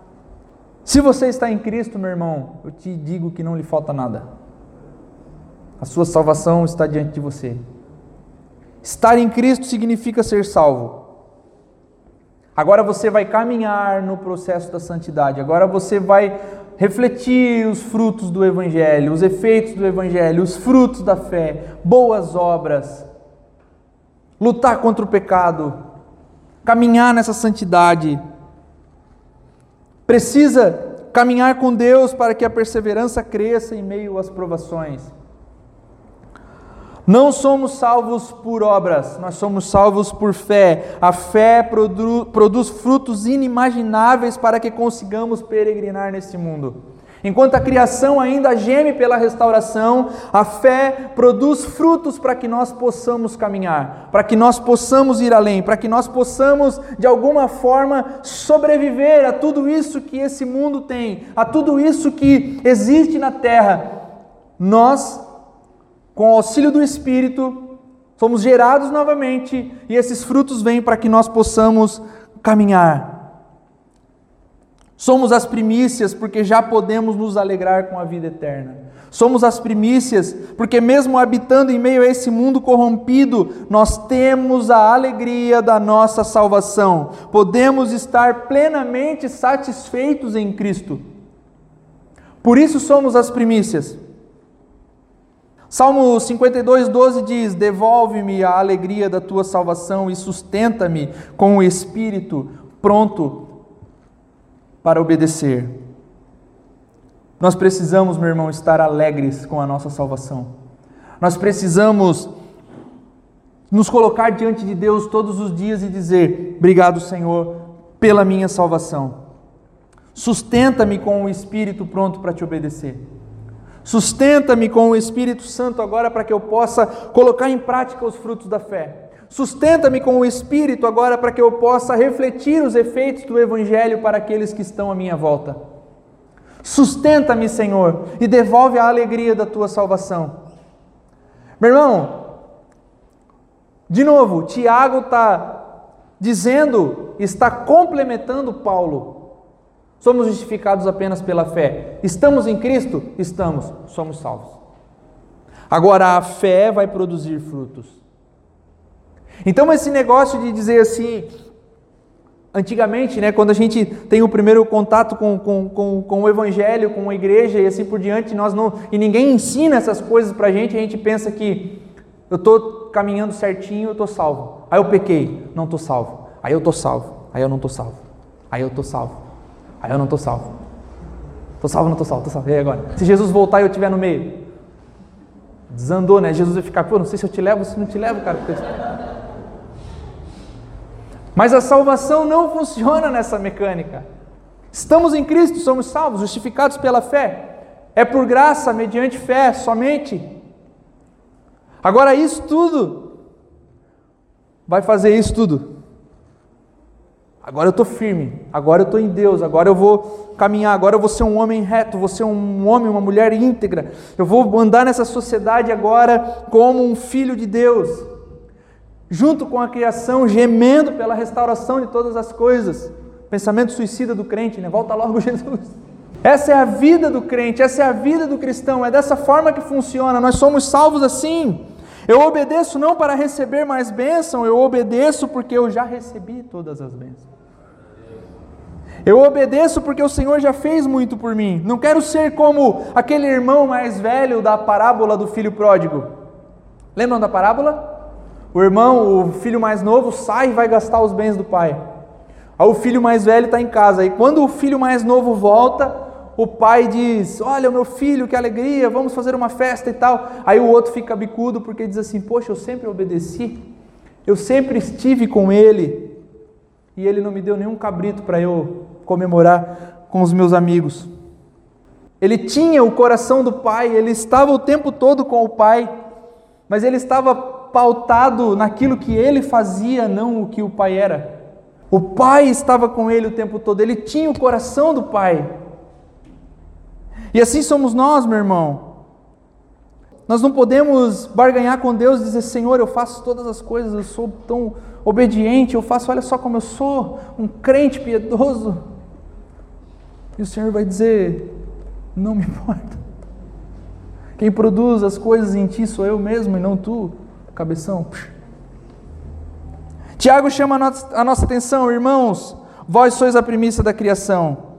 Se você está em Cristo, meu irmão, eu te digo que não lhe falta nada. A sua salvação está diante de você. Estar em Cristo significa ser salvo. Agora você vai caminhar no processo da santidade. Agora você vai refletir os frutos do Evangelho, os efeitos do Evangelho, os frutos da fé, boas obras, lutar contra o pecado, caminhar nessa santidade. Precisa caminhar com Deus para que a perseverança cresça em meio às provações. Não somos salvos por obras, nós somos salvos por fé. A fé produ produz frutos inimagináveis para que consigamos peregrinar nesse mundo. Enquanto a criação ainda geme pela restauração, a fé produz frutos para que nós possamos caminhar, para que nós possamos ir além, para que nós possamos, de alguma forma, sobreviver a tudo isso que esse mundo tem, a tudo isso que existe na terra. Nós com o auxílio do Espírito, somos gerados novamente e esses frutos vêm para que nós possamos caminhar. Somos as primícias porque já podemos nos alegrar com a vida eterna. Somos as primícias porque, mesmo habitando em meio a esse mundo corrompido, nós temos a alegria da nossa salvação. Podemos estar plenamente satisfeitos em Cristo. Por isso somos as primícias. Salmo 52, 12 diz: Devolve-me a alegria da tua salvação e sustenta-me com o espírito pronto para obedecer. Nós precisamos, meu irmão, estar alegres com a nossa salvação. Nós precisamos nos colocar diante de Deus todos os dias e dizer: Obrigado, Senhor, pela minha salvação. Sustenta-me com o espírito pronto para te obedecer. Sustenta-me com o Espírito Santo agora para que eu possa colocar em prática os frutos da fé. Sustenta-me com o Espírito agora para que eu possa refletir os efeitos do Evangelho para aqueles que estão à minha volta. Sustenta-me, Senhor, e devolve a alegria da tua salvação. Meu irmão, de novo, Tiago está dizendo, está complementando Paulo. Somos justificados apenas pela fé. Estamos em Cristo? Estamos, somos salvos. Agora a fé vai produzir frutos. Então esse negócio de dizer assim, antigamente, né, quando a gente tem o primeiro contato com, com, com, com o Evangelho, com a igreja e assim por diante, nós não e ninguém ensina essas coisas para a gente, a gente pensa que eu estou caminhando certinho, eu estou salvo. Aí eu pequei, não estou salvo. Aí eu estou salvo. Aí eu não estou salvo. Aí eu estou salvo. Aí eu não estou salvo. Estou salvo, não estou salvo, estou salvo. E aí agora? Se Jesus voltar e eu estiver no meio? Desandou, né? Jesus vai ficar, pô, não sei se eu te levo, se não te levo, cara. Mas a salvação não funciona nessa mecânica. Estamos em Cristo, somos salvos, justificados pela fé. É por graça, mediante fé, somente. Agora, isso tudo vai fazer isso tudo Agora eu estou firme, agora eu estou em Deus, agora eu vou caminhar, agora eu vou ser um homem reto, vou ser um homem, uma mulher íntegra. Eu vou andar nessa sociedade agora como um filho de Deus, junto com a criação, gemendo pela restauração de todas as coisas. Pensamento suicida do crente, né? Volta logo Jesus. Essa é a vida do crente, essa é a vida do cristão, é dessa forma que funciona. Nós somos salvos assim. Eu obedeço não para receber mais bênção, eu obedeço porque eu já recebi todas as bênçãos. Eu obedeço porque o Senhor já fez muito por mim. Não quero ser como aquele irmão mais velho da parábola do filho pródigo. Lembram da parábola? O irmão, o filho mais novo, sai e vai gastar os bens do pai. Aí o filho mais velho está em casa. E quando o filho mais novo volta, o pai diz: Olha, meu filho, que alegria, vamos fazer uma festa e tal. Aí o outro fica bicudo porque diz assim: Poxa, eu sempre obedeci, eu sempre estive com ele e ele não me deu nenhum cabrito para eu comemorar com os meus amigos. Ele tinha o coração do Pai, ele estava o tempo todo com o Pai, mas ele estava pautado naquilo que ele fazia, não o que o Pai era. O Pai estava com ele o tempo todo, ele tinha o coração do Pai. E assim somos nós, meu irmão. Nós não podemos barganhar com Deus e dizer: Senhor, eu faço todas as coisas, eu sou tão obediente, eu faço, olha só como eu sou, um crente piedoso. E o Senhor vai dizer: Não me importa. Quem produz as coisas em ti sou eu mesmo e não tu, cabeção. Tiago chama a nossa atenção, irmãos, vós sois a primícia da criação.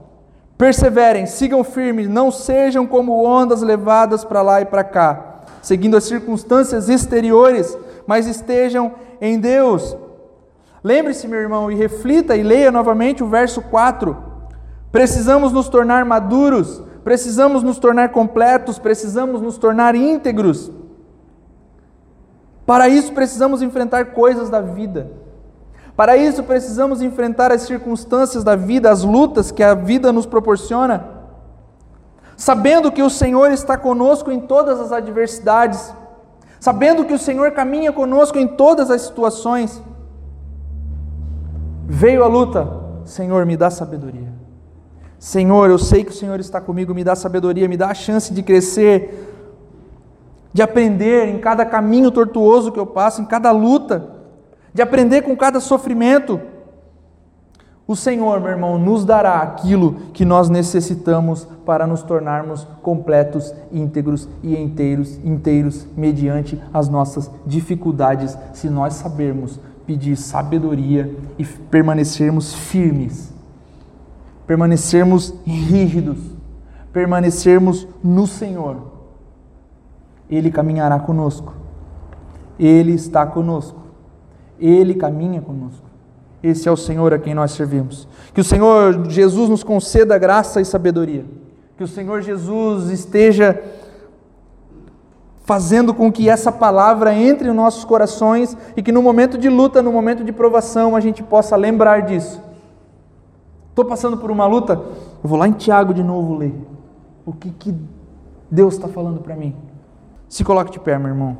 Perseverem, sigam firmes, não sejam como ondas levadas para lá e para cá, seguindo as circunstâncias exteriores, mas estejam em Deus. Lembre-se, meu irmão, e reflita e leia novamente o verso 4. Precisamos nos tornar maduros, precisamos nos tornar completos, precisamos nos tornar íntegros. Para isso precisamos enfrentar coisas da vida. Para isso, precisamos enfrentar as circunstâncias da vida, as lutas que a vida nos proporciona, sabendo que o Senhor está conosco em todas as adversidades, sabendo que o Senhor caminha conosco em todas as situações. Veio a luta, Senhor, me dá sabedoria. Senhor, eu sei que o Senhor está comigo, me dá sabedoria, me dá a chance de crescer, de aprender em cada caminho tortuoso que eu passo, em cada luta de aprender com cada sofrimento. O Senhor, meu irmão, nos dará aquilo que nós necessitamos para nos tornarmos completos, íntegros e inteiros, inteiros mediante as nossas dificuldades, se nós sabermos pedir sabedoria e permanecermos firmes, permanecermos rígidos, permanecermos no Senhor. Ele caminhará conosco. Ele está conosco. Ele caminha conosco. Esse é o Senhor a quem nós servimos. Que o Senhor Jesus nos conceda graça e sabedoria. Que o Senhor Jesus esteja fazendo com que essa palavra entre em nossos corações e que no momento de luta, no momento de provação, a gente possa lembrar disso. Estou passando por uma luta, eu vou lá em Tiago de novo ler. O que, que Deus está falando para mim? Se coloque de pé, meu irmão.